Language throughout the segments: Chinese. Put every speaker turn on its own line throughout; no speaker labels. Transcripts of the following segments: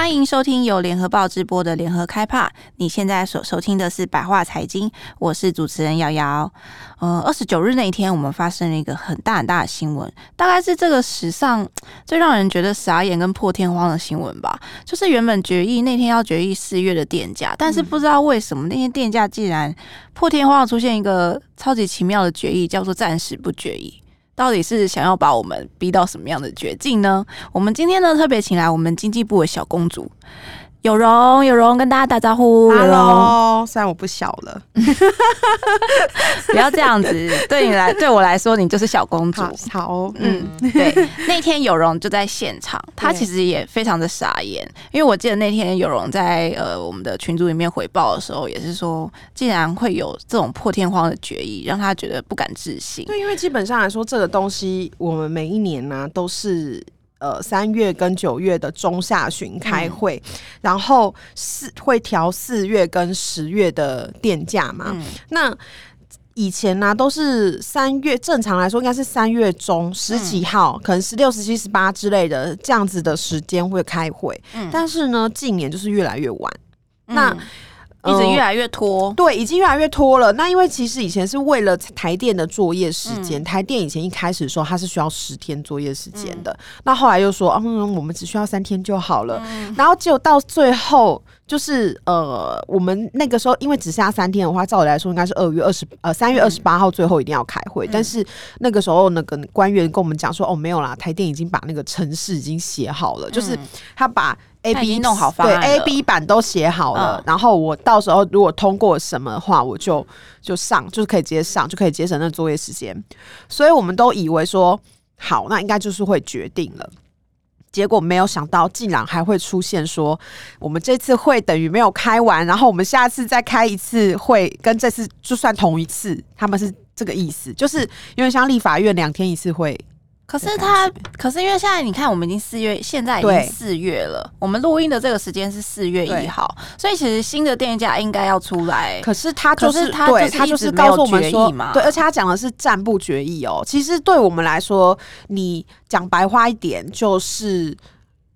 欢迎收听由联合报直播的联合开趴。你现在所收听的是百话财经，我是主持人瑶瑶。呃，二十九日那一天，我们发生了一个很大很大的新闻，大概是这个史上最让人觉得傻眼跟破天荒的新闻吧。就是原本决议那天要决议四月的电价，但是不知道为什么那天电价竟然破天荒的出现一个超级奇妙的决议，叫做暂时不决议。到底是想要把我们逼到什么样的绝境呢？我们今天呢，特别请来我们经济部的小公主。有容，有容，跟大家打招呼。
Hello，虽然我不小了，
不要这样子。对你来，对我来说，你就是小公主。
好，好
嗯，对。那天有容就在现场，他其实也非常的傻眼，因为我记得那天有容在呃我们的群组里面回报的时候，也是说，竟然会有这种破天荒的决议，让他觉得不敢置信。
对，因为基本上来说，这个东西我们每一年呢、啊、都是。呃，三月跟九月的中下旬开会，嗯、然后四会调四月跟十月的电价嘛。嗯、那以前呢、啊，都是三月，正常来说应该是三月中十几号，嗯、可能十六、十七、十八之类的这样子的时间会开会。嗯、但是呢，近年就是越来越晚。嗯、那
一直越来越拖、呃，
对，已经越来越拖了。那因为其实以前是为了台电的作业时间，嗯、台电以前一开始说它是需要十天作业时间的，嗯、那后来又说，嗯，我们只需要三天就好了。嗯、然后结果到最后，就是呃，我们那个时候因为只剩下三天的话，照理来说应该是二月二十呃三月二十八号最后一定要开会，嗯、但是那个时候那个官员跟我们讲说，哦，没有啦，台电已经把那个城市已经写好了，嗯、就是他把。A B 弄好方案，对 A B 版都写好了，嗯、然后我到时候如果通过什么的话，我就就上，就是可以直接上，就可以节省那作业时间。所以我们都以为说好，那应该就是会决定了。结果没有想到，竟然还会出现说，我们这次会等于没有开完，然后我们下次再开一次会，跟这次就算同一次，他们是这个意思，就是因为像立法院两天一次会。
可是他，可是因为现在你看，我们已经四月，现在已经四月了。我们录音的这个时间是四月一号，所以其实新的电价应该要出来。
可是他就是，是他对他就是告诉我们说，对，而且他讲的是暂不决议哦。其实对我们来说，你讲白话一点就是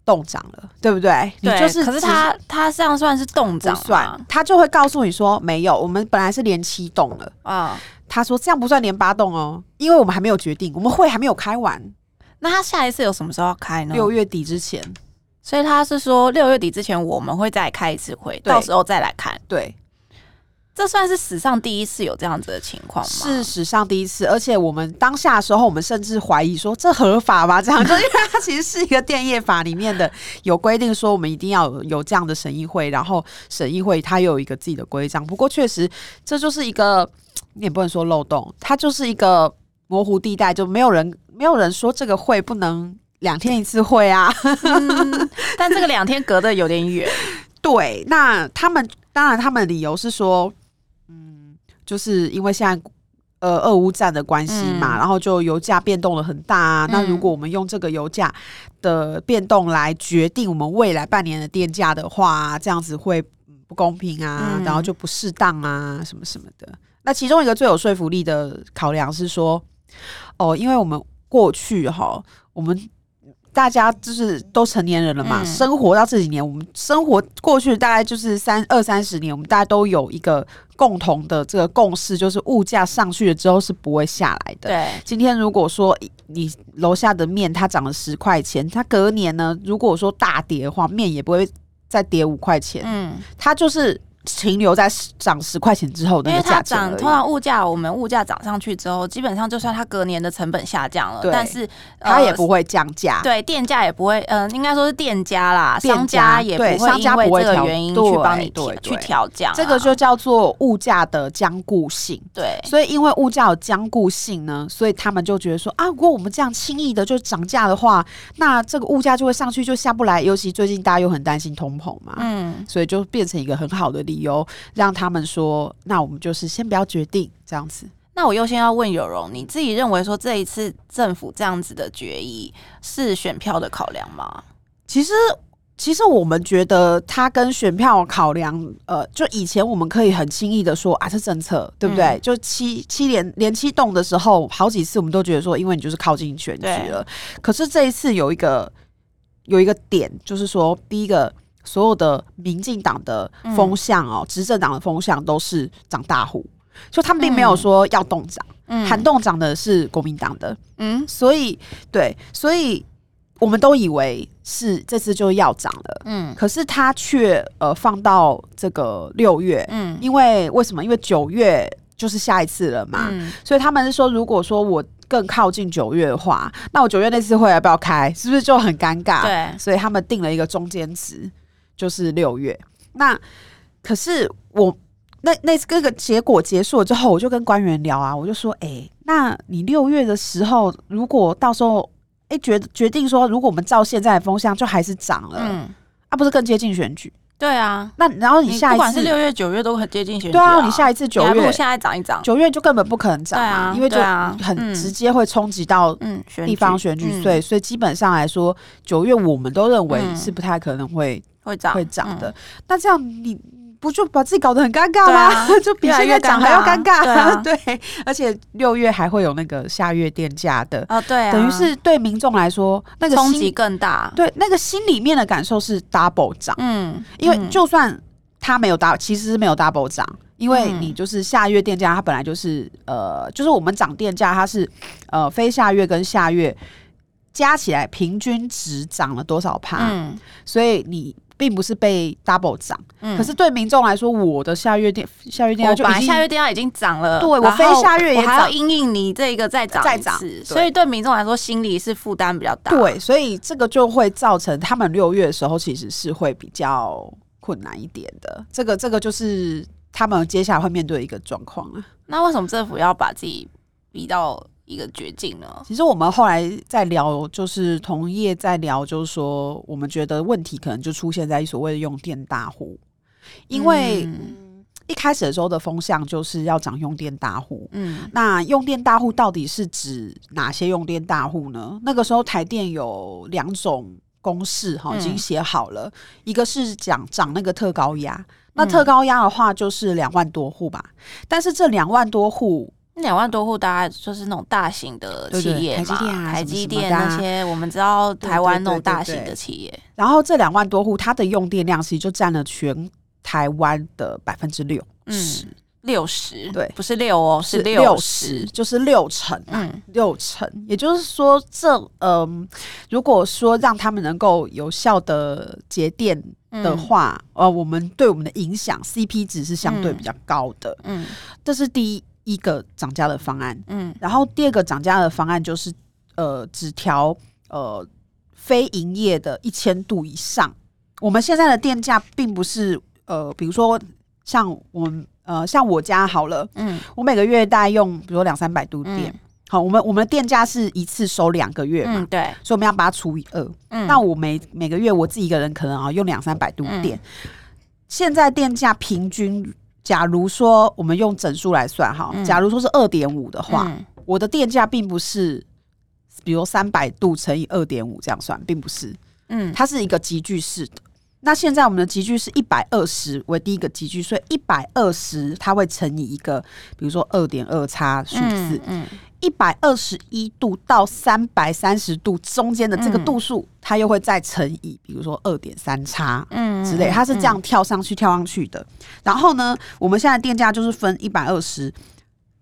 冻涨了，对不对？
对，
你就是，
可是他他这样算是冻涨
算，他就会告诉你说没有，我们本来是连七冻了啊。他说：“这样不算连八栋哦，因为我们还没有决定，我们会还没有开完。
那他下一次有什么时候要开呢？
六月底之前。
所以他是说六月底之前我们会再开一次会，到时候再来看。
对，
这算是史上第一次有这样子的情况吗？
是史上第一次，而且我们当下的时候，我们甚至怀疑说这合法吗？这样，就因为它其实是一个电业法里面的有规定，说我们一定要有这样的审议会，然后审议会它又有一个自己的规章。不过确实，这就是一个。”你也不能说漏洞，它就是一个模糊地带，就没有人没有人说这个会不能两天一次会啊。
嗯、但这个两天隔得有点远。
对，那他们当然他们的理由是说，嗯，就是因为现在呃俄乌战的关系嘛，嗯、然后就油价变动了很大啊。嗯、那如果我们用这个油价的变动来决定我们未来半年的电价的话，这样子会不公平啊，嗯、然后就不适当啊，什么什么的。那其中一个最有说服力的考量是说，哦，因为我们过去哈，我们大家就是都成年人了嘛，嗯、生活到这几年，我们生活过去大概就是三二三十年，我们大家都有一个共同的这个共识，就是物价上去了之后是不会下来的。对，今天如果说你楼下的面它涨了十块钱，它隔年呢，如果说大跌的话，面也不会再跌五块钱。嗯，它就是。停留在涨十块钱之后的那个价钱，
因为它涨，通常物价我们物价涨上去之后，基本上就算它隔年的成本下降了，但是、呃、
它也不会降价，
对，店价也不会，嗯、呃，应该说是店家啦，商家也不会因为这个原因去帮你调去调价，
这个就叫做物价的僵固性。
对，
所以因为物价有僵固性呢，所以他们就觉得说啊，如果我们这样轻易的就涨价的话，那这个物价就会上去，就下不来。尤其最近大家又很担心通膨嘛，嗯，所以就变成一个很好的理由，让他们说，那我们就是先不要决定这样子。
那我优先要问有容，你自己认为说这一次政府这样子的决议是选票的考量吗？
其实其实我们觉得它跟选票考量，呃，就以前我们可以很轻易的说啊，这政策对不对？嗯、就七七连连七动的时候，好几次我们都觉得说，因为你就是靠近选举了。可是这一次有一个有一个点，就是说，第一个，所有的民进党的风向哦，执、嗯、政党的风向都是涨大户，就他们并没有说要动涨，嗯，喊动涨的是国民党的，嗯，所以对，所以。我们都以为是这次就要涨了，嗯，可是他却呃放到这个六月，嗯，因为为什么？因为九月就是下一次了嘛，嗯，所以他们是说，如果说我更靠近九月的话，那我九月那次会要不要开？是不是就很尴尬？对，所以他们定了一个中间值，就是六月。那可是我那那这个结果结束了之后，我就跟官员聊啊，我就说，哎、欸，那你六月的时候，如果到时候。哎，决决定说，如果我们照现在的风向，就还是涨了，嗯，啊，不是更接近选举？
对啊，
那然后你下一次，不
管是六月、九月都很接近选举，
对啊，你下一次九月，
现在涨一涨，
九月就根本不可能涨啊，因为就很直接会冲击到嗯地方选举，所以所以基本上来说，九月我们都认为是不太可能会
会涨
会涨的。那这样你。不就把自己搞得很尴尬吗？啊、就比现在涨还要尴尬。对，啊、对，而且六月还会有那个下月电价的
哦，对、啊，
等于是对民众来说那个
冲击更大。
对，那个心里面的感受是 double 涨。嗯，因为就算它没有 double，其实是没有 double 涨，因为你就是下月电价，它本来就是呃，就是我们涨电价，它是呃非下月跟下月加起来平均值涨了多少趴？嗯，所以你。并不是被 double 涨，嗯，可是对民众来说，我的下月电下月电价就已经
下月电价已经涨了，
对我非下月也涨，
还要因应你这个再涨再涨，所以对民众来说心里是负担比较大。
对，所以这个就会造成他们六月的时候其实是会比较困难一点的。这个这个就是他们接下来会面对一个状况了。
那为什么政府要把自己逼到？一个绝境呢？
其实我们后来在聊，就是同业在聊，就是说，我们觉得问题可能就出现在所谓的用电大户，因为一开始的时候的风向就是要涨用电大户。嗯，那用电大户到底是指哪些用电大户呢？那个时候台电有两种公式哈，已经写好了，一个是讲涨那个特高压，那特高压的话就是两万多户吧，但是这两万多户。
两万多户，大概就是那种大型的企业嘛，台积电那些，我们知道台湾那种大型的企业。
然后这两万多户，它的用电量其实就占了全台湾的百分之六十，
六十，
对，
不是六哦，是
六十，就是六成，嗯，六成。也就是说，这嗯，如果说让他们能够有效的节电的话，呃，我们对我们的影响 CP 值是相对比较高的，嗯，这是第一。一个涨价的方案，嗯，然后第二个涨价的方案就是，呃，只调呃非营业的一千度以上。我们现在的电价并不是呃，比如说像我们呃，像我家好了，嗯，我每个月大概用比如说两三百度电，嗯、好，我们我们的电价是一次收两个月嘛，
嗯、对，
所以我们要把它除以二，嗯，那我每每个月我自己一个人可能啊用两三百度电，嗯、现在电价平均。假如说我们用整数来算哈，假如说是二点五的话，嗯、我的电价并不是，比如三百度乘以二点五这样算，并不是，嗯，它是一个集聚式的。那现在我们的集聚是一百二十为第一个集聚，所以一百二十它会乘以一个，比如说二点二差数字，嗯。嗯一百二十一度到三百三十度中间的这个度数，嗯、它又会再乘以，比如说二点三差，嗯之类，它是这样跳上去跳上去的。然后呢，我们现在电价就是分一百二十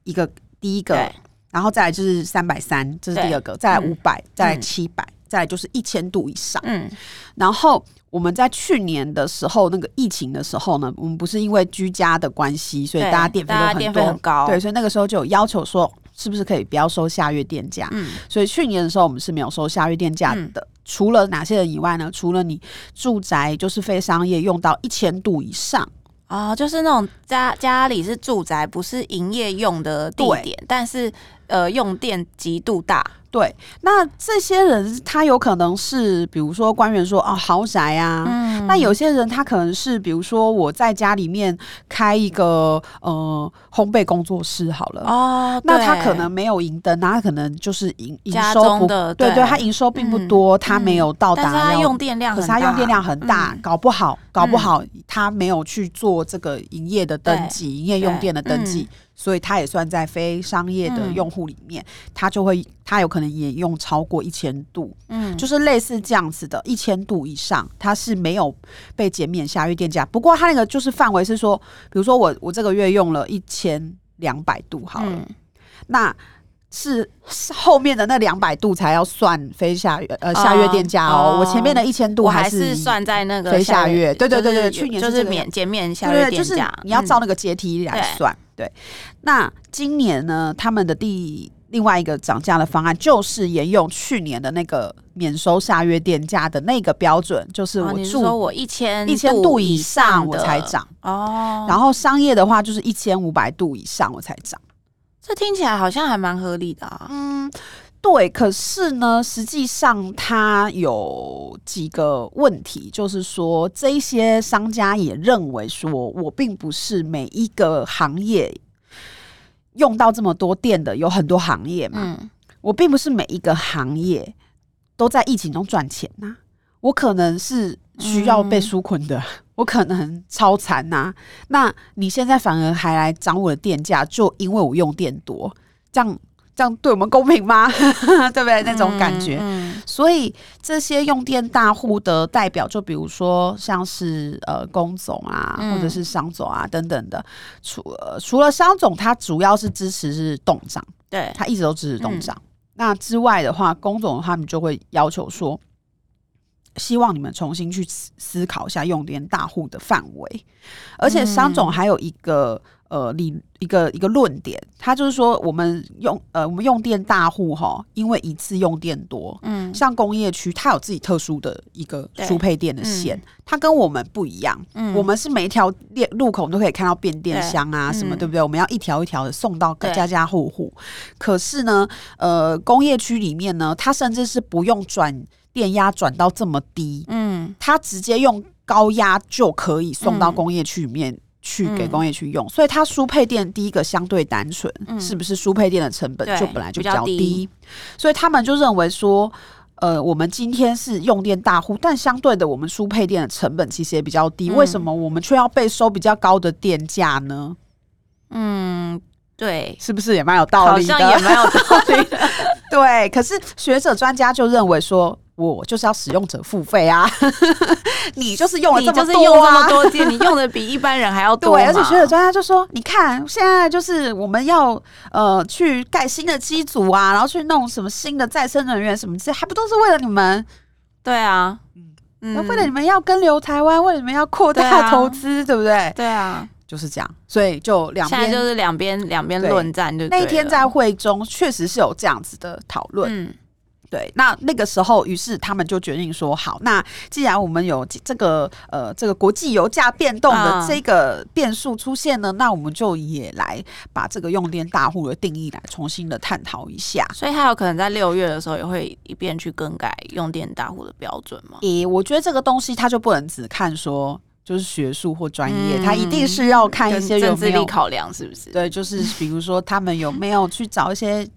一个第一个，然后再来就是三百三，这是第二个，对再来五百、嗯，再来七百，再来就是一千度以上。嗯，然后我们在去年的时候，那个疫情的时候呢，我们不是因为居家的关系，所以大家电费都很高，对，所以那个时候就有要求说。是不是可以不要收下月电价？嗯，所以去年的时候我们是没有收下月电价的。嗯、除了哪些人以外呢？除了你住宅就是非商业用到一千度以上
啊、哦，就是那种家家里是住宅，不是营业用的地点，但是呃用电极度大。
对，那这些人他有可能是，比如说官员说哦豪宅啊，嗯，那有些人他可能是，比如说我在家里面开一个呃烘焙工作室好了哦，那他可能没有营灯，那他可能就是营营收不，对对，对，他营收并不多，嗯、他没有到达，
他用电量，
可是他用电量很大，嗯、搞不好搞不好他没有去做这个营业的登记，营业用电的登记。所以他也算在非商业的用户里面，它、嗯、就会它有可能也用超过一千度，嗯，就是类似这样子的，一千度以上，它是没有被减免下月电价。不过它那个就是范围是说，比如说我我这个月用了一千两百度好了，嗯、那是后面的那两百度才要算非下月呃下月电价哦。哦。我前面的一千度还是
算在那个
非下月，对对对对，
就是、
去年
就是免减免下月电价，
就是你要照那个阶梯来算。嗯对，那今年呢，他们的第另外一个涨价的方案就是沿用去年的那个免收下月电价的那个标准，就是我你说我一千一千度以上我才涨哦，然后商业的话就是一千五百度以上我才涨，
这听起来好像还蛮合理的啊。
嗯，对，可是呢，实际上它有几个问题，就是说这一些商家也认为说，我并不是每一个行业。用到这么多电的有很多行业嘛，嗯，我并不是每一个行业都在疫情中赚钱呐，我可能是需要被纾困的，我可能超残呐。那你现在反而还来涨我的电价，就因为我用电多，这样。这样对我们公平吗？对不对？那种感觉。嗯嗯、所以这些用电大户的代表，就比如说像是呃工总啊，或者是商总啊等等的。除、呃、除了商总，他主要是支持是冻涨，对，他一直都支持冻涨。嗯、那之外的话，工总他们就会要求说，希望你们重新去思考一下用电大户的范围。而且商总还有一个。呃，理一个一个论点，他就是说，我们用呃，我们用电大户哈，因为一次用电多，嗯，像工业区，它有自己特殊的一个输配电的线，嗯、它跟我们不一样，嗯，我们是每一条电路口都可以看到变电箱啊，什么，对不对？我们要一条一条的送到家家户户，可是呢，呃，工业区里面呢，它甚至是不用转电压转到这么低，嗯，它直接用高压就可以送到工业区里面。去给工业去用，嗯、所以它输配电第一个相对单纯，嗯、是不是输配电的成本就本来就比较低，所以他们就认为说，呃，我们今天是用电大户，但相对的，我们输配电的成本其实也比较低，嗯、为什么我们却要被收比较高的电价呢？
嗯，对，
是不是也蛮有道理的？
好像也蛮有道理的，
对。可是学者专家就认为说。我就是要使用者付费啊！你就是用了这么多，啊，你就是用这么多电，你用的比一般人还要多。对，而且学者专家就说：“你看，现在就是我们要呃去盖新的机组啊，然后去弄什么新的再生能源什么之类，还不都是为了你们？”
对啊，
嗯，为了你们要跟留台湾，为了你们要扩大投资，对，啊，对不对？
对啊，
就是这样。所以就两边
就是两边两边论战就对。
那天在会中确实是有这样子的讨论。嗯。对，那那个时候，于是他们就决定说，好，那既然我们有这个呃这个国际油价变动的这个变数出现呢，嗯、那我们就也来把这个用电大户的定义来重新的探讨一下。
所以，他有可能在六月的时候也会一边去更改用电大户的标准吗？
诶，我觉得这个东西他就不能只看说就是学术或专业，他、嗯、一定是要看一些
政治力考量，是不是？
对，就是比如说他们有没有去找一些。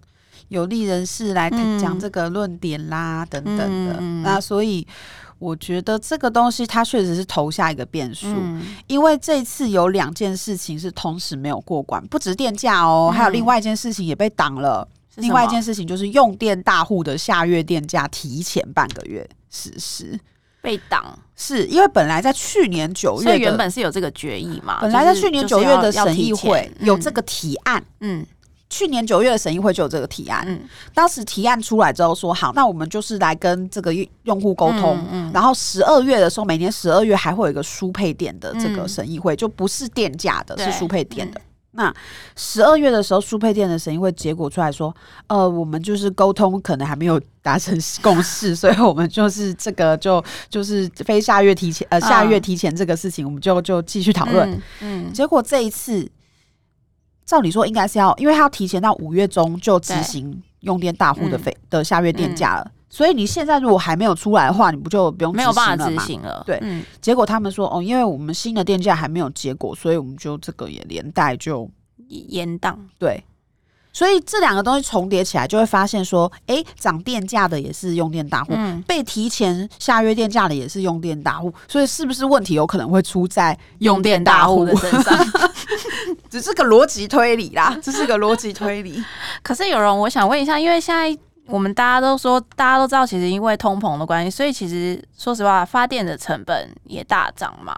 有利人士来讲这个论点啦，嗯、等等的，嗯、那所以我觉得这个东西它确实是投下一个变数，嗯、因为这次有两件事情是同时没有过关，不止电价哦，嗯、还有另外一件事情也被挡了。另外一件事情就是用电大户的下月电价提前半个月实施，
被挡，
是因为本来在去年九月
原本是有这个决议嘛，
本来在去年九月的审议会有这个提案，嗯。嗯去年九月的审议会就有这个提案，嗯，当时提案出来之后说好，那我们就是来跟这个用户沟通，嗯，嗯，然后十二月的时候，每年十二月还会有一个输配电的这个审议会，嗯，就不是电价的，是输配电的。嗯，那十二月的时候，输配电的审议会结果出来说，呃，我们就是沟通可能还没有达成共识，所以我们就是这个就就是非下月提前，呃，下月提前这个事情，我们就就继续讨论，嗯，嗯，结果这一次。照理说应该是要，因为他要提前到五月中就执行用电大户的费、嗯、的下月电价了。嗯、所以你现在如果还没有出来的话，你不就不用
没有办法执行了？
对，嗯、结果他们说哦，因为我们新的电价还没有结果，所以我们就这个也连带就
延档。
对。所以这两个东西重叠起来，就会发现说，哎，涨电价的也是用电大户，嗯、被提前下约电价的也是用电大户，所以是不是问题有可能会出在用电大户的身上？只是个逻辑推理啦，这是个逻辑推理。
可是有人，我想问一下，因为现在我们大家都说，大家都知道，其实因为通膨的关系，所以其实说实话，发电的成本也大涨嘛。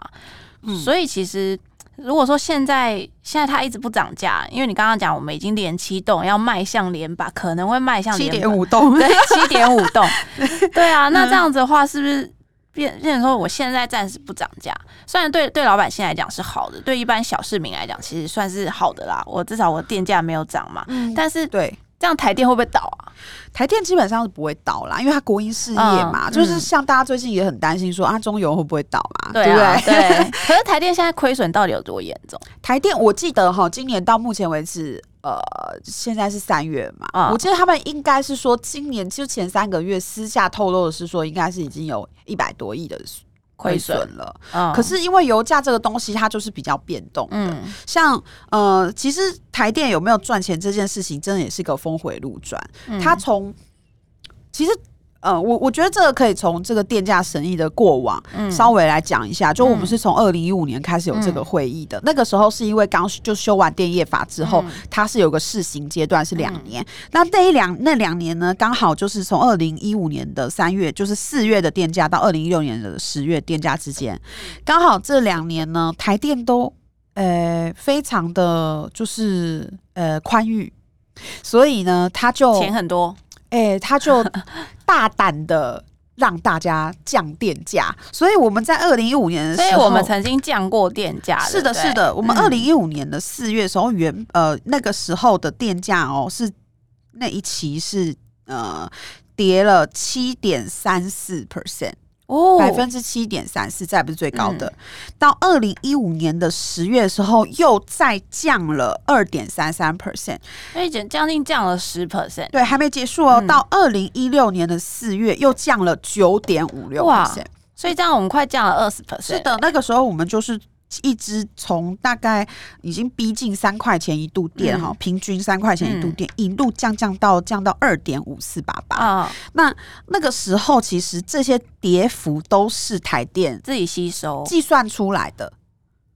嗯，所以其实。如果说现在现在它一直不涨价，因为你刚刚讲我们已经连七栋要迈向连把，可能会迈向
七点五栋，
对，七点五栋，对啊，那这样子的话，是不是变变成说我现在暂时不涨价？虽然对对老百姓来讲是好的，对一般小市民来讲其实算是好的啦。我至少我电价没有涨嘛，嗯，但是
对。
这样台电会不会倒啊？
台电基本上是不会倒啦，因为它国营事业嘛，嗯、就是像大家最近也很担心说啊，中油会不会倒嘛？对啊，对不对？对。
可是台电现在亏损到底有多严重？
台电我记得哈，今年到目前为止，呃，现在是三月嘛，嗯、我记得他们应该是说，今年就前三个月私下透露的是说，应该是已经有一百多亿的。亏损了，嗯、可是因为油价这个东西，它就是比较变动的。嗯、像呃，其实台电有没有赚钱这件事情，真的也是个峰回路转。嗯、它从其实。呃，我我觉得这个可以从这个电价审议的过往稍微来讲一下。嗯、就我们是从二零一五年开始有这个会议的，嗯、那个时候是因为刚就修完电业法之后，嗯、它是有个试行阶段是两年。嗯、那那一两那两年呢，刚好就是从二零一五年的三月，就是四月的电价到二零一六年的十月电价之间，刚好这两年呢，台电都呃非常的就是呃宽裕，所以呢，他就
钱很多。
哎、欸，他就 大胆的让大家降电价，所以我们在二零一五年的时候，
所以我们曾经降过电价。
是的，是的，我们二零一五年的四月的时候，原呃那个时候的电价哦，是那一期是呃跌了七点三四 percent。哦，百分之七点三四，再不是最高的。嗯、到二零一五年的十月的时候，又再降了二点三三 percent，
所以将近降了十 percent。
对，还没结束哦。嗯、到二零一六年的四月，又降了九点五六 percent。
所以这样我们快降了二十 percent。
是的，那个时候我们就是。一直从大概已经逼近三块钱一度电哈，嗯、平均三块钱一度电，嗯、一路降降到降到二点五四八八。那那个时候其实这些跌幅都是台电
自己吸收
计算出来的，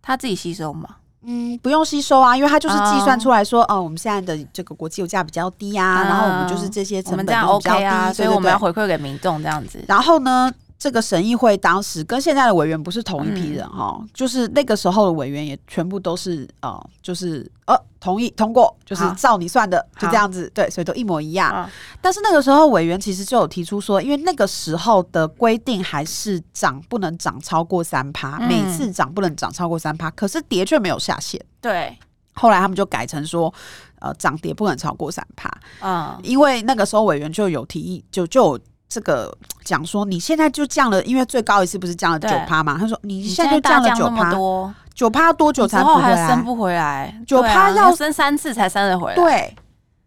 他自己吸收吗？
嗯，不用吸收啊，因为它就是计算出来说，哦，哦，我们现在的这个国际油价比较低啊，嗯、然后我们就是这些成本比较低
，OK 啊，所以我们要回馈给民众这样子。
然后呢？这个审议会当时跟现在的委员不是同一批人哈，嗯、就是那个时候的委员也全部都是呃，就是呃同意通过，就是照你算的，好就这样子，对，所以都一模一样。但是那个时候委员其实就有提出说，因为那个时候的规定还是涨不能涨超过三趴，嗯、每次涨不能涨超过三趴，可是跌却没有下限。
对，
后来他们就改成说，呃，涨跌不能超过三趴。嗯，因为那个时候委员就有提议，就就有。这个讲说，你现在就降了，因为最高一次不是降了九趴嘛？他说你现在就降了九趴多，九趴要多久才不回来？
升不回来，
九趴要
升三次才升得回来。
对。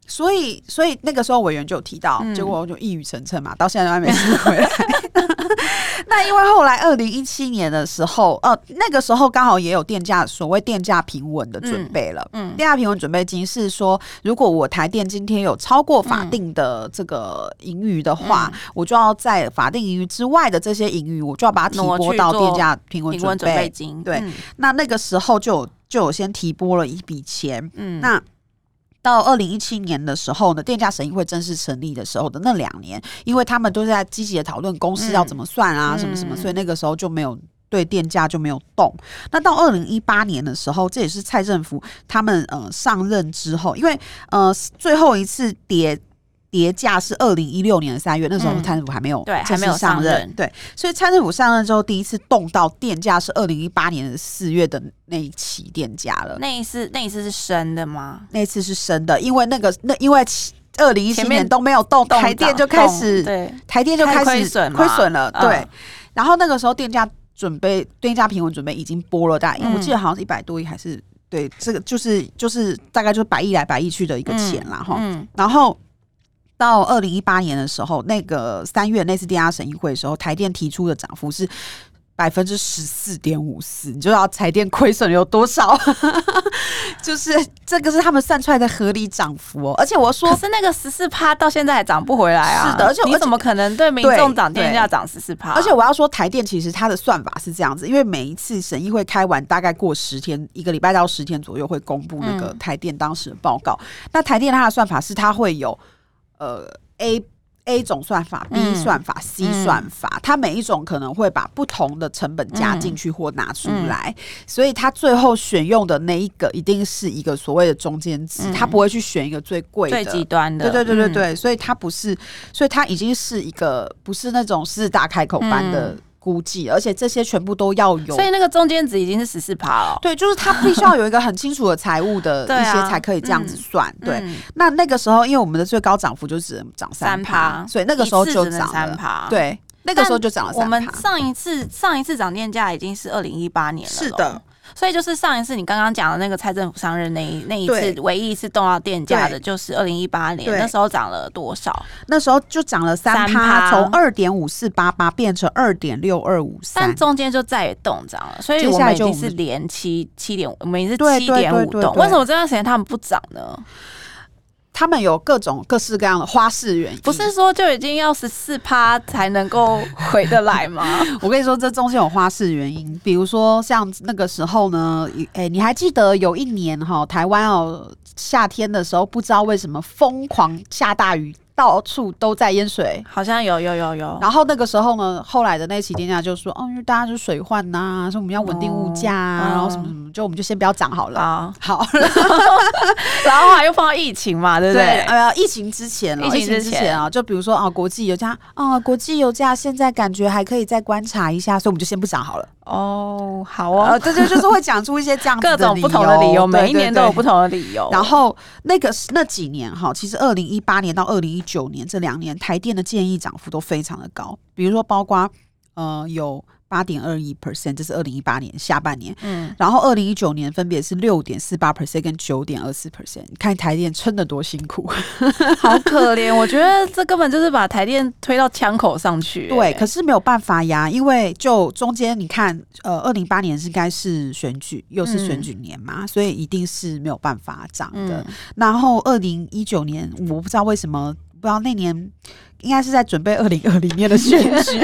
所以，所以那个时候委员就有提到，嗯、结果我就一语成谶嘛，到现在都还没生回来。那因为后来二零一七年的时候，呃，那个时候刚好也有电价所谓电价平稳的准备了。嗯，电价平稳准备金是说，如果我台电今天有超过法定的这个盈余的话，嗯、我就要在法定盈余之外的这些盈余，我就要把它提拨到电价平稳准备金。对，嗯、那那个时候就有就有先提拨了一笔钱。嗯，那。到二零一七年的时候呢，电价审议会正式成立的时候的那两年，因为他们都是在积极的讨论公司要怎么算啊，嗯、什么什么，所以那个时候就没有对电价就没有动。那到二零一八年的时候，这也是蔡政府他们呃上任之后，因为呃最后一次跌。跌价是二零一六年的三月，那时候蔡政府还没有
对，还没有上任，
对，所以蔡政府上任之后，第一次动到电价是二零一八年的四月的那一期电价了。
那一次，那一次是升的吗？
那一次是升的，因为那个那因为二零一七年都没有动，台电就开始对，台电就开始亏损亏损了，对。然后那个时候电价准备电价平稳准备已经拨了大，因为我记得好像是一百多亿还是对，这个就是就是大概就是百亿来百亿去的一个钱啦哈，然后。到二零一八年的时候，那个三月那次电压审议会的时候，台电提出的涨幅是百分之十四点五四，你就知道台电亏损有多少？就是这个是他们算出来的合理涨幅哦。而且我说，
可是那个十四趴到现在还涨不回来啊！
是的，而且
你怎么可能对民众涨电价涨十四趴？
而且我要说，台电其实它的算法是这样子，因为每一次审议会开完，大概过十天，一个礼拜到十天左右会公布那个台电当时的报告。嗯、那台电它的算法是它会有呃 A。A 种算法、B 算法、嗯、C 算法，它每一种可能会把不同的成本加进去或拿出来，所以它最后选用的那一个一定是一个所谓的中间值，它、嗯、不会去选一个最贵的、
最极端的。
对对对对对，嗯、所以它不是，所以它已经是一个不是那种狮子大开口般的。嗯估计，而且这些全部都要有，
所以那个中间值已经是十四趴了。
对，就是他必须要有一个很清楚的财务的 一些才可以这样子算。对，那那个时候，因为我们的最高涨幅就只能涨三趴，所以那个时候就涨三趴。对，那个时候就涨了三趴。
我们上一次上一次涨电价已经是二零一八年了。
是的。
所以就是上一次你刚刚讲的那个蔡政府上任那一那一次唯一一次动到电价的，就是二零一八年，那时候涨了多少？
那时候就涨了三趴，从二点五四八八变成二点六二五三，
但中间就再也动涨了。所以我们已经是连七七点五，我们也是七点五动。为什么这段时间他们不涨呢？
他们有各种各式各样的花式原因，
不是说就已经要十四趴才能够回得来吗？
我跟你说，这中间有花式原因，比如说像那个时候呢，哎、欸，你还记得有一年哈，台湾哦夏天的时候，不知道为什么疯狂下大雨。到处都在淹水，
好像有有有有。
然后那个时候呢，后来的那期电价就说，哦，因为大家就水患呐、啊，说我们要稳定物价啊，哦、然后什么什么，就我们就先不要涨好了。哦、好，
然后还又碰到疫情嘛，对不对？对
呃，疫情之前，疫情之前啊，就比如说啊，国际油价啊，国际油价现在感觉还可以再观察一下，所以我们就先不涨好了。
哦，好哦，
这就就是会讲出一些这样子
各种不同的理由，每一年都有不同的理由。
然后那个那几年哈，其实二零一八年到二零一九年这两年，台电的建议涨幅都非常的高，比如说包括呃有。八点二一 percent，这是二零一八年下半年，嗯，然后二零一九年分别是六点四八 percent 跟九点二四 percent，看台电撑得多辛苦，
好可怜。我觉得这根本就是把台电推到枪口上去。
对，可是没有办法呀，因为就中间你看，呃，二零一八年是应该是选举，又是选举年嘛，嗯、所以一定是没有办法涨的。嗯、然后二零一九年，我不知道为什么，不知道那年。应该是在准备二零二零年的选举，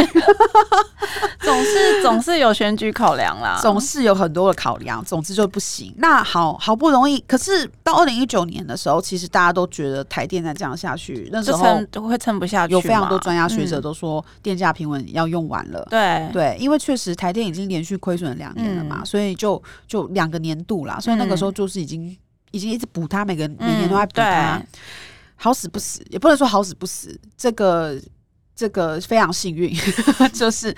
总是总是有选举考量啦，
总是有很多的考量，总之就不行。那好好不容易，可是到二零一九年的时候，其实大家都觉得台电再这样下去，那时候
都会撑不下去。
有非常多专家学者都说电价平稳要用完了。
对
对，因为确实台电已经连续亏损两年了嘛，嗯、所以就就两个年度啦，所以那个时候就是已经、嗯、已经一直补它，每个每年都在补它。嗯好死不死，也不能说好死不死，这个这个非常幸运，就是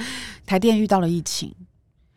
台电遇到了疫情。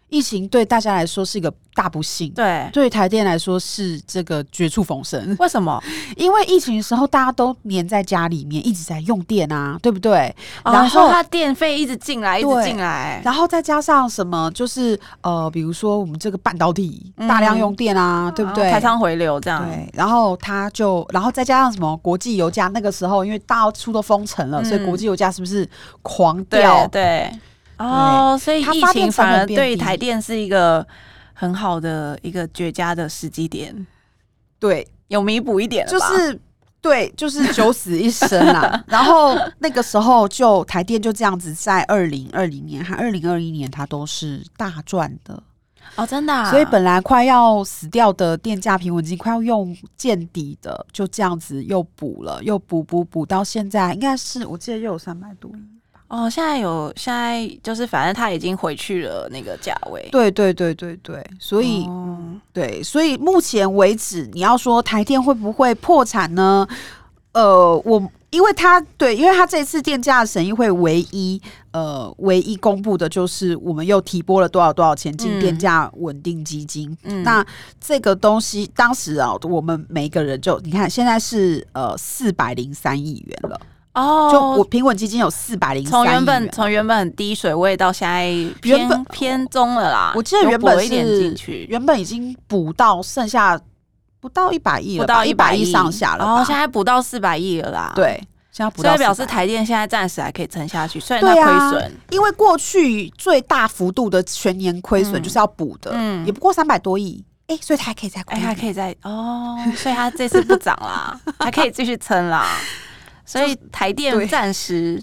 疫情对大家来说是一个大不幸，
对，
对台电来说是这个绝处逢生。
为什么？
因为疫情的时候大家都黏在家里面，一直在用电啊，对不对？
哦、然后它电费一直进来，一直进来，
然后再加上什么，就是呃，比如说我们这个半导体大量用电啊，嗯、对不对？
台商回流这样，
对。然后它就，然后再加上什么国际油价，那个时候因为到处都封城了，嗯、所以国际油价是不是狂掉？
对。对哦，所以疫情反而对台电是一个很好的一个绝佳的时机点，
对，
有弥补一点，
就是对，就是九死一生啦。然后那个时候就台电就这样子，在二零二零年和二零二一年，它都是大赚的
哦，真的、啊。
所以本来快要死掉的电价平稳金，快要用见底的，就这样子又补了，又补补补到现在，应该是我记得又有三百多亿。
哦，现在有，现在就是反正他已经回去了那个价位。
对对对对对，所以、哦、对，所以目前为止，你要说台电会不会破产呢？呃，我因为他对，因为他这次电价审议会唯一呃唯一公布的就是我们又提拨了多少多少钱进电价稳定基金。嗯，那这个东西当时啊，我们每个人就你看，现在是呃四百零三亿元了。哦，就我平稳基金有四百零三，从
原本从原本很低水位到现在偏原本偏中了啦。
我记得原本是原本已经补到剩下不到一百亿了，
不到一百亿
上下了，
然后现在补到四百亿了啦。
对。现在不到400，
所以表示台电现在暂时还可以撑下去，虽然它亏损，
因为过去最大幅度的全年亏损就是要补的，
嗯，
也不过三百多亿。哎、欸，所以它还可以再，
哎、欸，还可以再哦，所以它这次不涨啦，还可以继续撑啦。所以台电暂时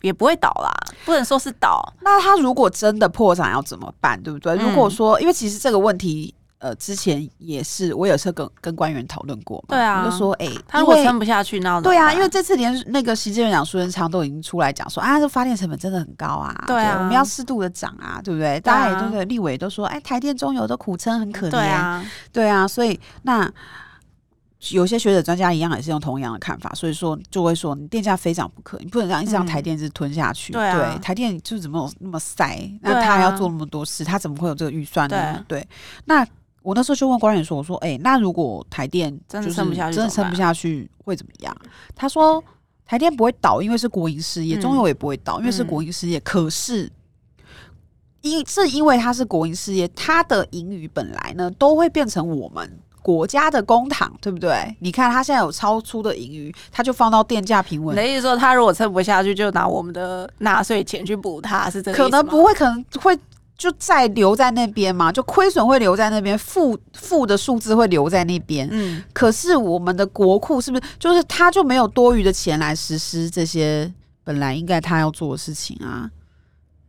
也不会倒啦，不能说是倒。
那他如果真的破产要怎么办？对不对？嗯、如果说，因为其实这个问题。呃，之前也是，我有时候跟跟官员讨论过嘛，
对啊，
我就说，哎、欸，
他如果撑不下去，那
对啊，因为这次连那个行政院长苏贞昌都已经出来讲说，啊，这发电成本真的很高啊，对我们要适度的涨啊，对不对？大家也都对，立委都说，哎，台电中油都苦撑，很可怜，
对啊，
对啊，所以那有些学者专家一样也是用同样的看法，所以说就会说，你电价非涨不可，你不能让一直让台电是吞下去，
嗯、对啊，
对，台电就是怎么有那么塞，那他还要做那么多事，他怎么会有这个预算呢？对，对，那。我那时候就问官员说：“我说，哎、欸，那如果台电
真的撑不下去，
真的撑不下去会怎么样？”他说：“台电不会倒，因为是国营事业；中油也不会倒，因为是国营事业。嗯、可是，因是因为它是国营事业，它的盈余本来呢都会变成我们国家的公帑，对不对？你看他现在有超出的盈余，他就放到电价平稳。
你的意思说，他如果撑不下去，就拿我们的纳税钱去补他，是这个？
可能不会，可能会。”就再留在那边嘛，就亏损会留在那边，负负的数字会留在那边。嗯，可是我们的国库是不是就是他就没有多余的钱来实施这些本来应该他要做的事情啊？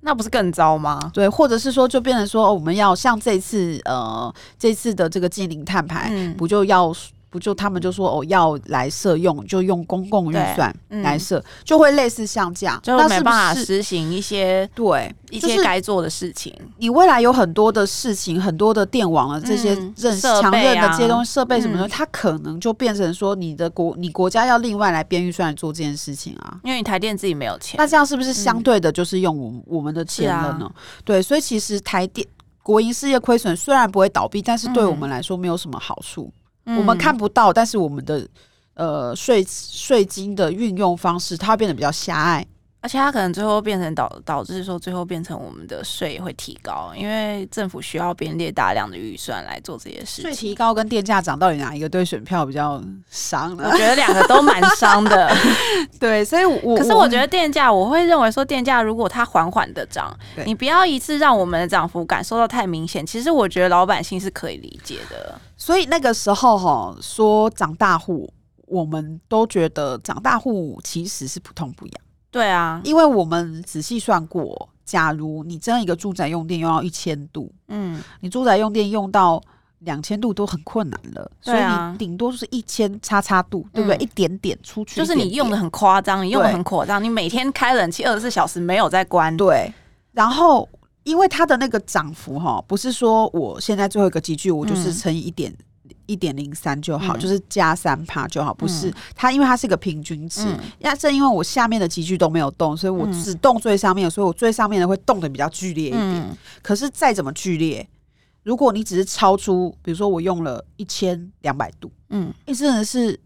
那不是更糟吗？
对，或者是说就变成说我们要像这次呃这次的这个净零碳排，嗯、不就要？不就他们就说哦，要来设用，就用公共预算来设，嗯、就会类似像这样，
就没办法实行一些
对
一些该做的事情。
你未来有很多的事情，很多的电网的这些认强韧的这些东西设备什么的，嗯、它可能就变成说你的国你国家要另外来编预算来做这件事情啊，
因为你台电自己没有钱。
那这样是不是相对的，就是用我们我们的钱了呢？啊、对，所以其实台电国营事业亏损虽然不会倒闭，但是对我们来说没有什么好处。我们看不到，但是我们的呃税税金的运用方式，它变得比较狭隘。
而且它可能最后变成导导致说，最后变成我们的税会提高，因为政府需要编列大量的预算来做这些事情。
税提高跟电价涨，到底哪一个对选票比较伤呢？
我觉得两个都蛮伤的。
对，所以我
可是我觉得电价，我会认为说电价如果它缓缓的涨，你不要一次让我们的涨幅感受到太明显。其实我觉得老百姓是可以理解的。
所以那个时候哈，说长大户，我们都觉得长大户其实是不痛不痒。
对啊，因
为我们仔细算过，假如你真的一个住宅用电用到一千度，嗯，你住宅用电用到两千度都很困难了，所以你顶多就是一千叉叉度，对不对？一点点出去，
就是你用的很夸张，你用的很夸张，你每天开冷气二十四小时没有在关，
对。然后因为它的那个涨幅哈，不是说我现在最后一个集聚我就是乘以一点。一点零三就好，嗯、就是加三趴就好，不是、嗯、它，因为它是个平均值。那、嗯、正因为我下面的集距都没有动，所以我只动最上面，嗯、所以我最上面的会动的比较剧烈一点。嗯、可是再怎么剧烈，如果你只是超出，比如说我用了一千两百度，嗯，那真的是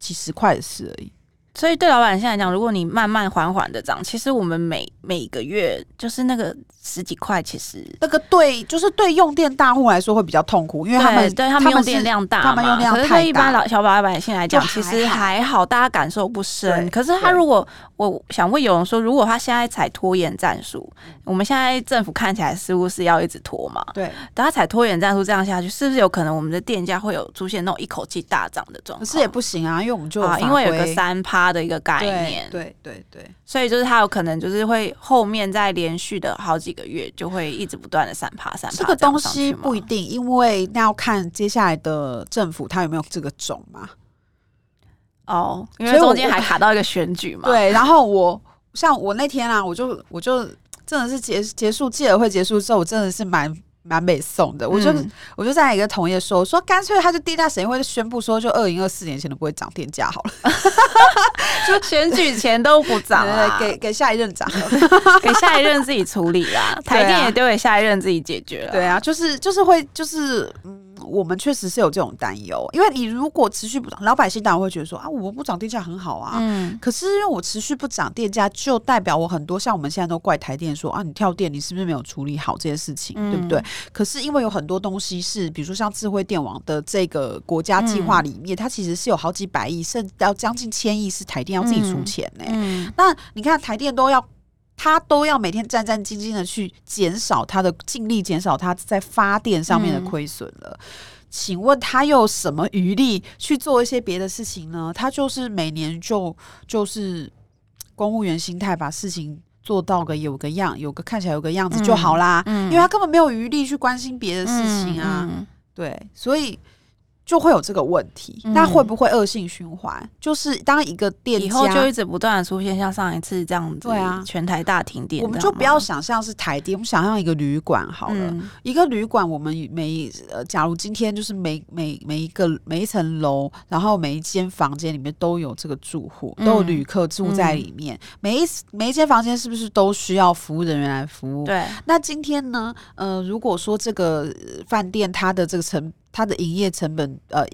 几十块的事而已。
所以对老百姓来讲，如果你慢慢缓缓的涨，其实我们每每个月就是那个十几块，其实
那个对，就是对用电大户来说会比较痛苦，因为他们
对，对他们用电量大嘛，
他们用量太大。
可是对一般老小老百姓来讲，其实还好，大家感受不深。可是他如果我想问有人说，如果他现在采拖延战术，我们现在政府看起来似乎是要一直拖嘛？
对，
等他采拖延战术这样下去，是不是有可能我们的电价会有出现那种一口气大涨的状况？
可是也不行啊，因为我们就
啊，因为有个三趴的一个概念，
对对对，对，
所以就是它有可能就是会后面再连续的好几个月就会一直不断的三趴三趴。
这个东西不一定，因为那要看接下来的政府他有没有这个种嘛。
哦，因为中间还卡到一个选举嘛。
对，然后我像我那天啊，我就我就真的是结结束记者会结束之后，我真的是蛮。蛮美送的，我就、嗯、我就在一个同业说，说干脆他就电价审议会就宣布说，就二零二四年前都不会涨电价好了，
就选举前都不涨，
给给下一任涨，
给下一任自己处理啦，台电也丢给下一任自己解决了。
对啊，就是就是会就是嗯，我们确实是有这种担忧，因为你如果持续不涨，老百姓当然会觉得说啊，我不涨电价很好啊。嗯。可是因为我持续不涨电价，就代表我很多像我们现在都怪台电说啊，你跳电，你是不是没有处理好这件事情，嗯、对不对？可是因为有很多东西是，比如说像智慧电网的这个国家计划里面，嗯、它其实是有好几百亿，甚至要将近千亿是台电要自己出钱呢、欸。嗯。那你看台电都要。他都要每天战战兢兢的去减少他的，尽力减少他在发电上面的亏损了。嗯、请问他又有什么余力去做一些别的事情呢？他就是每年就就是公务员心态，把事情做到个有个样，有个看起来有个样子就好啦。嗯嗯、因为他根本没有余力去关心别的事情啊。嗯嗯、对，所以。就会有这个问题，那会不会恶性循环？嗯、就是当一个店以后
就一直不断的出现像上一次这样子，对啊，全台大停电。
我们就不要想象是台电，我们想象一个旅馆好了，嗯、一个旅馆，我们每呃，假如今天就是每每每一个每一层楼，然后每一间房间里面都有这个住户，都有旅客住在里面，嗯、每一每一间房间是不是都需要服务人员来服务？
对。
那今天呢？呃，如果说这个饭店它的这个成它的营业成本呃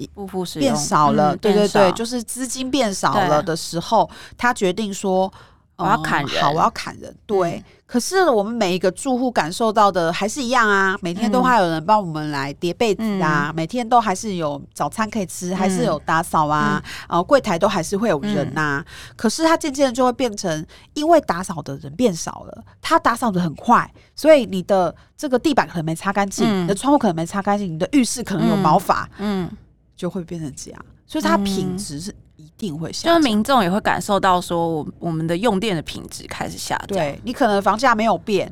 变少了，对对对，就是资金变少了的时候，他决定说
我要砍人，
好，我要砍人。对，可是我们每一个住户感受到的还是一样啊，每天都还有人帮我们来叠被子啊，每天都还是有早餐可以吃，还是有打扫啊，然后柜台都还是会有人呐。可是它渐渐的就会变成，因为打扫的人变少了，他打扫的很快，所以你的。这个地板可能没擦干净，嗯、你的窗户可能没擦干净，你的浴室可能有毛发，嗯，嗯就会变成这样，所以它品质是一定会下降。
就是民众也会感受到说，我我们的用电的品质开始下降。
对，你可能房价没有变，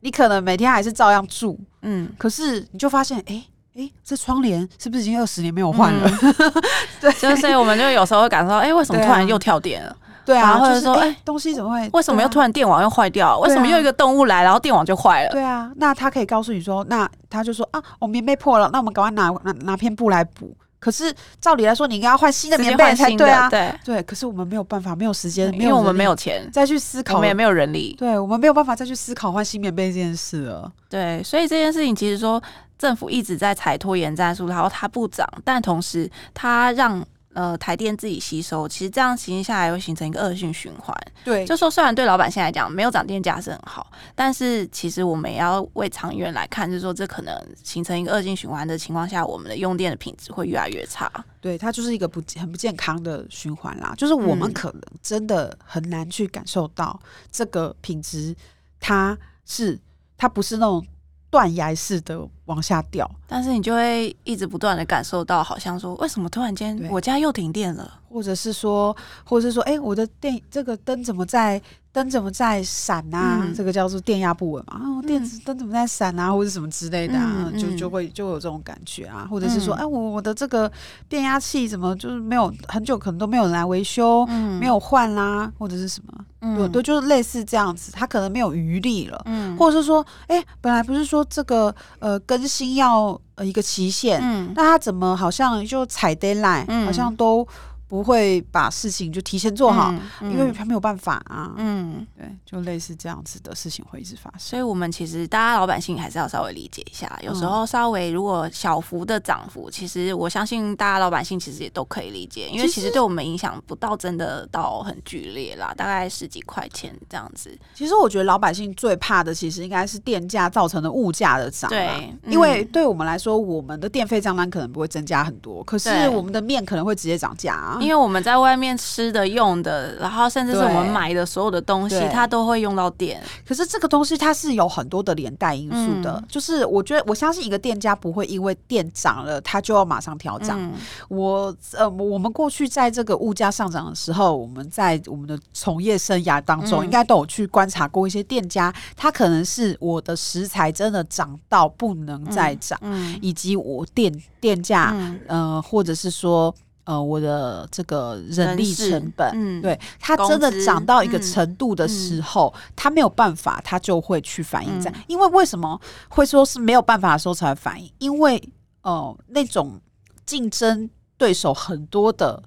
你可能每天还是照样住，嗯，可是你就发现，哎哎，这窗帘是不是已经二十年没有换了？嗯、
对，就所以我们就有时候会感受到，哎，为什么突然又跳电了？
对啊，
或者说，哎，
东西怎么会？
为什么又突然电网又坏掉？为什么又一个动物来，然后电网就坏了？
对啊，那他可以告诉你说，那他就说啊，我棉被破了，那我们赶快拿拿拿片布来补。可是照理来说，你应该要换新的棉被才对啊。对对，可是我们没有办法，没有时间，
因为我们没有钱
再去思考，
我们也没有人力。
对，我们没有办法再去思考换新棉被这件事了。
对，所以这件事情其实说政府一直在采拖延战术，然后它不涨，但同时它让。呃，台电自己吸收，其实这样情形下来会形成一个恶性循环。
对，
就说虽然对老百姓来讲没有涨电价是很好，但是其实我们也要为长远来看，就是说这可能形成一个恶性循环的情况下，我们的用电的品质会越来越差。
对，它就是一个不很不健康的循环啦。就是我们可能真的很难去感受到这个品质，它是它不是那种。断崖式的往下掉，
但是你就会一直不断的感受到，好像说，为什么突然间我家又停电了，
或者是说，或者是说，哎、欸，我的电这个灯怎么在？灯怎么在闪啊？嗯、这个叫做电压不稳嘛？哦，电子灯怎么在闪啊？或者什么之类的啊？嗯、就就会就有这种感觉啊？或者是说，哎、嗯，我我的这个变压器怎么就是没有很久，可能都没有人来维修，嗯、没有换啦，或者是什么？嗯、对对，就是类似这样子，它可能没有余力了，嗯、或者是说，哎，本来不是说这个呃更新要呃一个期限，嗯、那他怎么好像就踩 deadline，嗯、好像都。不会把事情就提前做好，因为他没有办法啊。嗯，对，就类似这样子的事情会一直发生。
所以，我们其实大家老百姓还是要稍微理解一下。有时候稍微如果小幅的涨幅，其实我相信大家老百姓其实也都可以理解，因为其实对我们影响不到真的到很剧烈啦，大概十几块钱这样子。
其实我觉得老百姓最怕的，其实应该是电价造成的物价的涨。
对，嗯、
因为对我们来说，我们的电费账单可能不会增加很多，可是我们的面可能会直接涨价啊。
因为我们在外面吃的、用的，然后甚至是我们买的所有的东西，它都会用到电。
可是这个东西它是有很多的连带因素的，嗯、就是我觉得我相信一个店家不会因为电涨了，它就要马上调涨。嗯、我呃，我们过去在这个物价上涨的时候，我们在我们的从业生涯当中，应该都有去观察过一些店家，他可能是我的食材真的涨到不能再涨，以及我店店价，嗯、呃，或者是说。呃，我的这个人力成本，嗯，对，它真的涨到一个程度的时候，它、嗯嗯、没有办法，它就会去反映在。嗯、因为为什么会说是没有办法的时候才反映？因为哦、呃，那种竞争对手很多的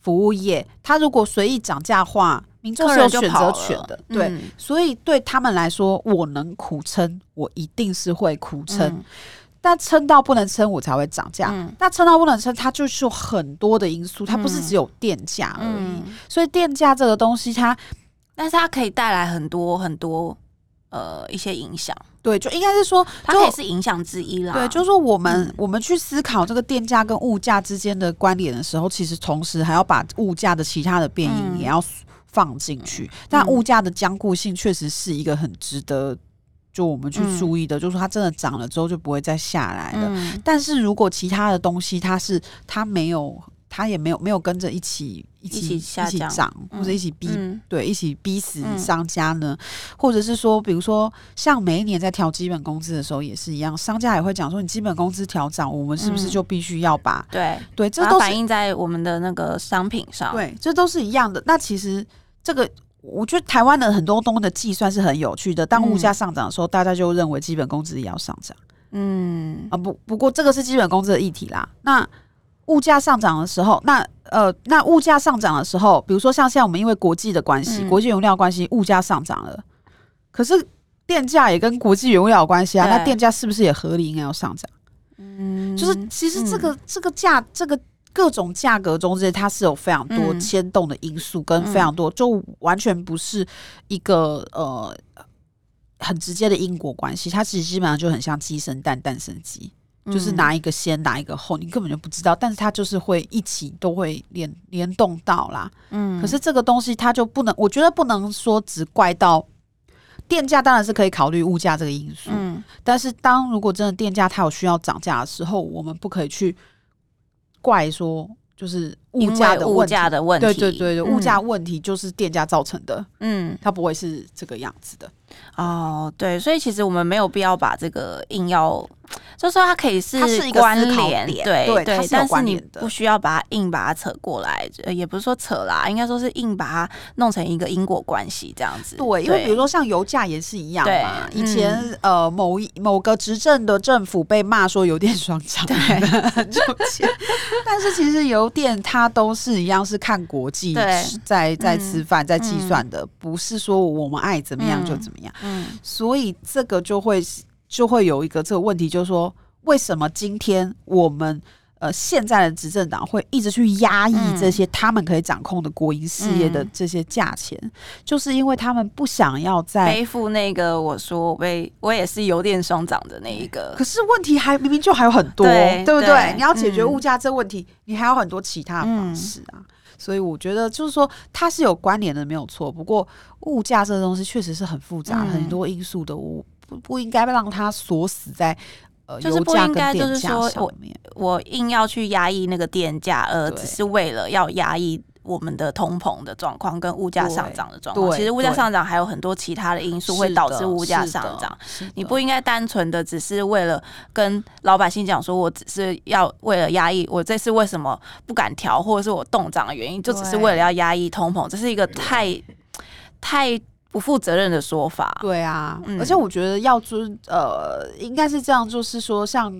服务业，它如果随意涨价话，民众是有选择权的，对，嗯、所以对他们来说，我能苦撑，我一定是会苦撑。嗯但撑到不能撑，我才会涨价。嗯、那撑到不能撑，它就是有很多的因素，它不是只有电价而已。嗯、所以电价这个东西它，它
但是它可以带来很多很多呃一些影响。
对，就应该是说，
它也是影响之一啦。
对，就是说我们、嗯、我们去思考这个电价跟物价之间的关联的时候，其实同时还要把物价的其他的变因也要放进去。嗯、但物价的僵固性确实是一个很值得。就我们去注意的，嗯、就是说它真的涨了之后就不会再下来了。嗯、但是如果其他的东西它是它没有，它也没有没有跟着一起一起一起涨，或者一起逼、嗯、对一起逼死商家呢？嗯、或者是说，比如说像每一年在调基本工资的时候也是一样，商家也会讲说，你基本工资调涨，我们是不是就必须要把、
嗯、
对对，这都
反映在我们的那个商品上。
对，这都是一样的。那其实这个。我觉得台湾的很多东西的计算是很有趣的。当物价上涨的时候，嗯、大家就认为基本工资也要上涨。嗯啊，不不过这个是基本工资的议题啦。那物价上涨的时候，那呃，那物价上涨的时候，比如说像现在我们因为国际的关系，嗯、国际原料关系，物价上涨了。可是电价也跟国际原料有关系啊。那电价是不是也合理应该要上涨？嗯，就是其实这个、嗯、这个价这个。各种价格中间，它是有非常多牵动的因素，跟非常多，嗯、就完全不是一个呃很直接的因果关系。它其实基本上就很像鸡生蛋，蛋生鸡，嗯、就是哪一个先，哪一个后，你根本就不知道。但是它就是会一起都会联联动到啦。嗯，可是这个东西它就不能，我觉得不能说只怪到电价，当然是可以考虑物价这个因素。嗯，但是当如果真的电价它有需要涨价的时候，我们不可以去。怪说就是物价的物价
的问题，
对对对对，物价问题就是店家造成的，嗯，它不会是这个样子的。
哦，对，所以其实我们没有必要把这个硬要，就是说它可以是关联，对对，但是你不需要把它硬把它扯过来，也不是说扯啦，应该说是硬把它弄成一个因果关系这样子。
对，因为比如说像油价也是一样嘛，以前呃某一某个执政的政府被骂说油电双涨，对，很赚钱，但是其实油电它都是一样，是看国际在在吃饭在计算的，不是说我们爱怎么样就怎么样。嗯，所以这个就会就会有一个这个问题，就是说，为什么今天我们呃现在的执政党会一直去压抑这些他们可以掌控的国营事业的这些价钱，嗯、就是因为他们不想要再
背负那个我说我被我也是油电双涨的那一个。
可是问题还明明就还有很多，对，对不对？对，你要解决物价这个问题，嗯、你还有很多其他的方式啊。嗯所以我觉得就是说它是有关联的，没有错。不过物价这个东西确实是很复杂，嗯、很多因素的，我不不应该让它锁死在呃油价跟电价上面。
我硬要去压抑那个电价，呃，只是为了要压抑。我们的通膨的状况跟物价上涨的状况，其实物价上涨还有很多其他的因素会导致物价上涨。你不应该单纯的只是为了跟老百姓讲说，我只是要为了压抑，我这次为什么不敢调，或者是我动涨的原因，就只是为了要压抑通膨，这是一个太太不负责任的说法。
对啊，嗯、而且我觉得要尊呃，应该是这样，就是说，像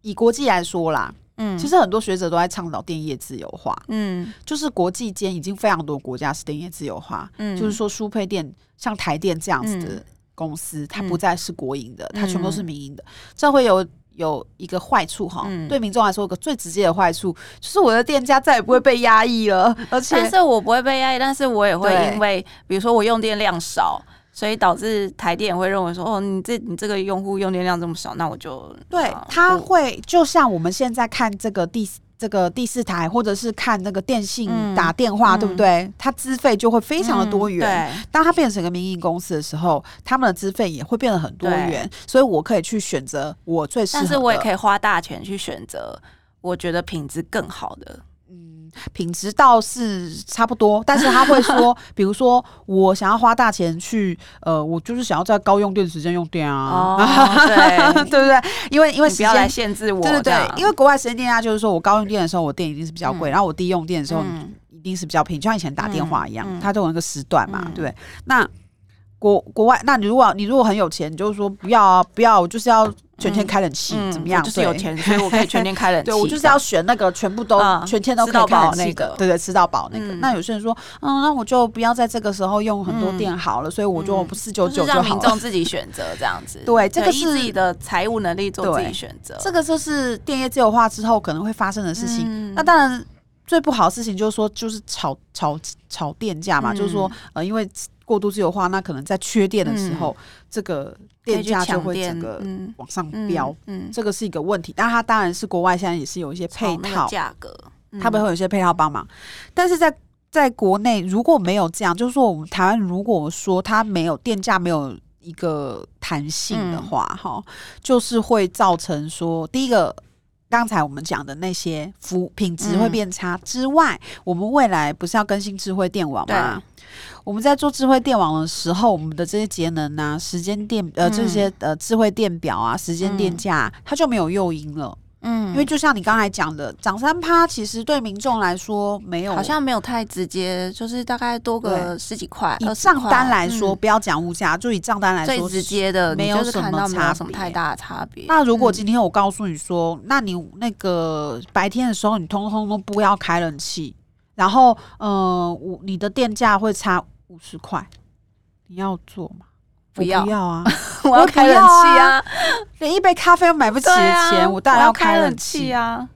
以国际来说啦。嗯，其实很多学者都在倡导电业自由化。嗯，就是国际间已经非常多国家是电业自由化。嗯，就是说输配电像台电这样子的公司，嗯、它不再是国营的，嗯、它全部都是民营的。这会有有一个坏处哈，嗯、对民众来说，有个最直接的坏处就是我的电价再也不会被压抑了。而且，
但是我不会被压抑，但是我也会因为，比如说我用电量少。所以导致台电会认为说，哦，你这你这个用户用电量这么少，那我就
对他会就像我们现在看这个第这个第四台，或者是看那个电信打电话，嗯、对不对？它资费就会非常的多元。当它变成一个民营公司的时候，他们的资费也会变得很多元。所以我可以去选择我最适合，
但是我也可以花大钱去选择我觉得品质更好的。
品质倒是差不多，但是他会说，比如说我想要花大钱去，呃，我就是想要在高用电时间用电啊，
哦、对
对不对？因为因为时间
不要来限制我，
对对对，因为国外时间电价就是说我高用电的时候，我电一定是比较贵，嗯、然后我低用电的时候一定是比较便宜，就像以前打电话一样，它都有那个时段嘛，嗯、对不对？那国国外，那你如果你如果很有钱，你就是说不要啊，不要，我就是要。全天开冷气、嗯、怎么样？
就是有钱，所以我可以全天开冷气。
对，我就是要选那个全部都、嗯、全天都可以开冷气的，对对，吃到饱那个。嗯、那有些人说，嗯，那我就不要在这个时候用很多电好了，嗯、所以我就不四九九就好了。
让民众自己选择这样子。
对，这个是
自己的财务能力做自己选择。
这个就是电业自由化之后可能会发生的事情。嗯、那当然，最不好的事情就是说，就是炒炒炒电价嘛，嗯、就是说，呃，因为。过度自由化，那可能在缺电的时候，嗯、这个电价就会整个往上飙，嗯，嗯这个是一个问题。但它当然是国外现在也是有一些配套
价格，
它们会有一些配套帮忙。但是在在国内如果没有这样，就是说我们台湾如果说它没有电价没有一个弹性的话，哈、嗯，就是会造成说第一个。刚才我们讲的那些服务品质会变差之外，嗯、我们未来不是要更新智慧电网吗？我们在做智慧电网的时候，我们的这些节能啊、时间电呃这些呃智慧电表啊、时间电价，嗯、它就没有诱因了。嗯，因为就像你刚才讲的，涨三趴，其实对民众来说没有，
好像没有太直接，就是大概多个十几块。以
账单来说，嗯、不要讲物价，就以账单来说，
最直接的，
没有什么差，
什么太大的差别。
那如果今天我告诉你说，嗯、那你那个白天的时候，你通通都不要开冷气，然后，呃，我你的电价会差五十块，你要做吗？
不要，
啊！
我要开冷气啊！
连一杯咖啡都买不起的钱，啊、我当然要开冷气
啊！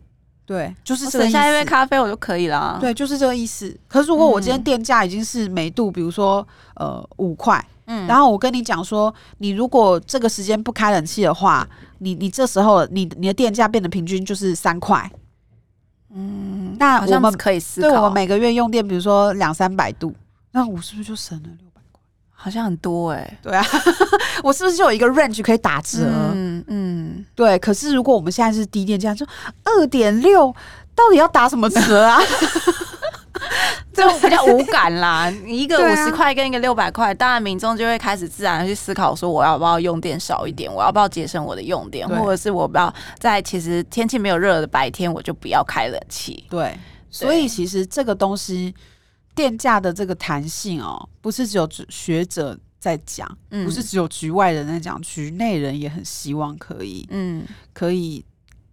对，就是。
省下一杯咖啡我就可以了。
对，就是这个意思。可是如果我今天电价已经是每度，比如说呃五块，嗯，然后我跟你讲说，你如果这个时间不开冷气的话，你你这时候你你的电价变得平均就是三块。嗯，那我们
可以思考，
对我们每个月用电，比如说两三百度，那我是不是就省了？
好像很多哎、欸，
对啊，我是不是就有一个 range 可以打折？嗯嗯，对。可是如果我们现在是低电价，就二点六，到底要打什么折啊？
这种比较无感啦。一个五十块跟一个六百块，当然民众就会开始自然去思考说，我要不要用电少一点？我要不要节省我的用电？或者是我不要在其实天气没有热的白天，我就不要开冷气？
对。对所以其实这个东西。电价的这个弹性哦，不是只有学者在讲，嗯、不是只有局外人在讲，局内人也很希望可以，嗯，可以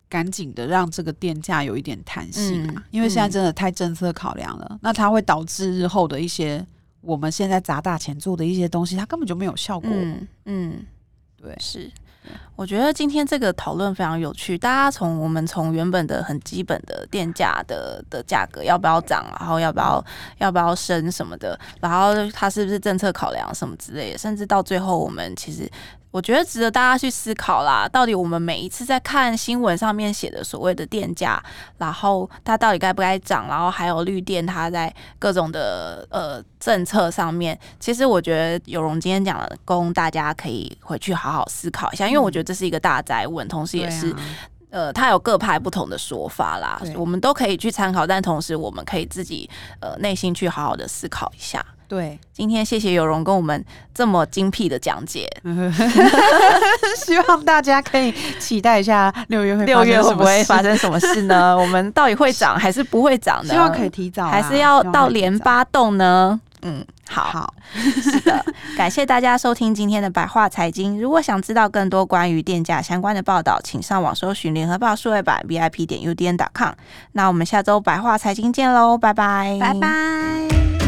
赶紧的让这个电价有一点弹性啊，嗯、因为现在真的太政策考量了，嗯、那它会导致日后的一些我们现在砸大钱做的一些东西，它根本就没有效果，嗯，嗯。对，
是。我觉得今天这个讨论非常有趣。大家从我们从原本的很基本的电价的的价格要不要涨，然后要不要要不要升什么的，然后它是不是政策考量什么之类的，甚至到最后我们其实。我觉得值得大家去思考啦，到底我们每一次在看新闻上面写的所谓的电价，然后它到底该不该涨，然后还有绿电它在各种的呃政策上面，其实我觉得有容今天讲的，供大家可以回去好好思考一下，因为我觉得这是一个大哉问，同时也是、啊、呃，它有各派不同的说法啦，我们都可以去参考，但同时我们可以自己呃内心去好好的思考一下。
对，
今天谢谢有容跟我们这么精辟的讲解，
希望大家可以期待一下六月会
六月会不会发生什么事呢？我们到底会涨还是不会涨呢？
希望可以提早，
还是要到连八动呢？嗯，好，好，是的，感谢大家收听今天的白话财经。如果想知道更多关于电价相关的报道，请上网搜寻联合报数位版 VIP 点 UDN 点 com。那我们下周白话财经见喽，拜拜，
拜拜。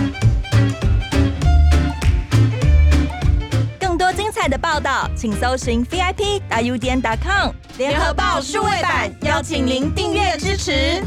的报道，请搜寻 VIP 大 U 点 com 联合报数位版，邀请您订阅支持。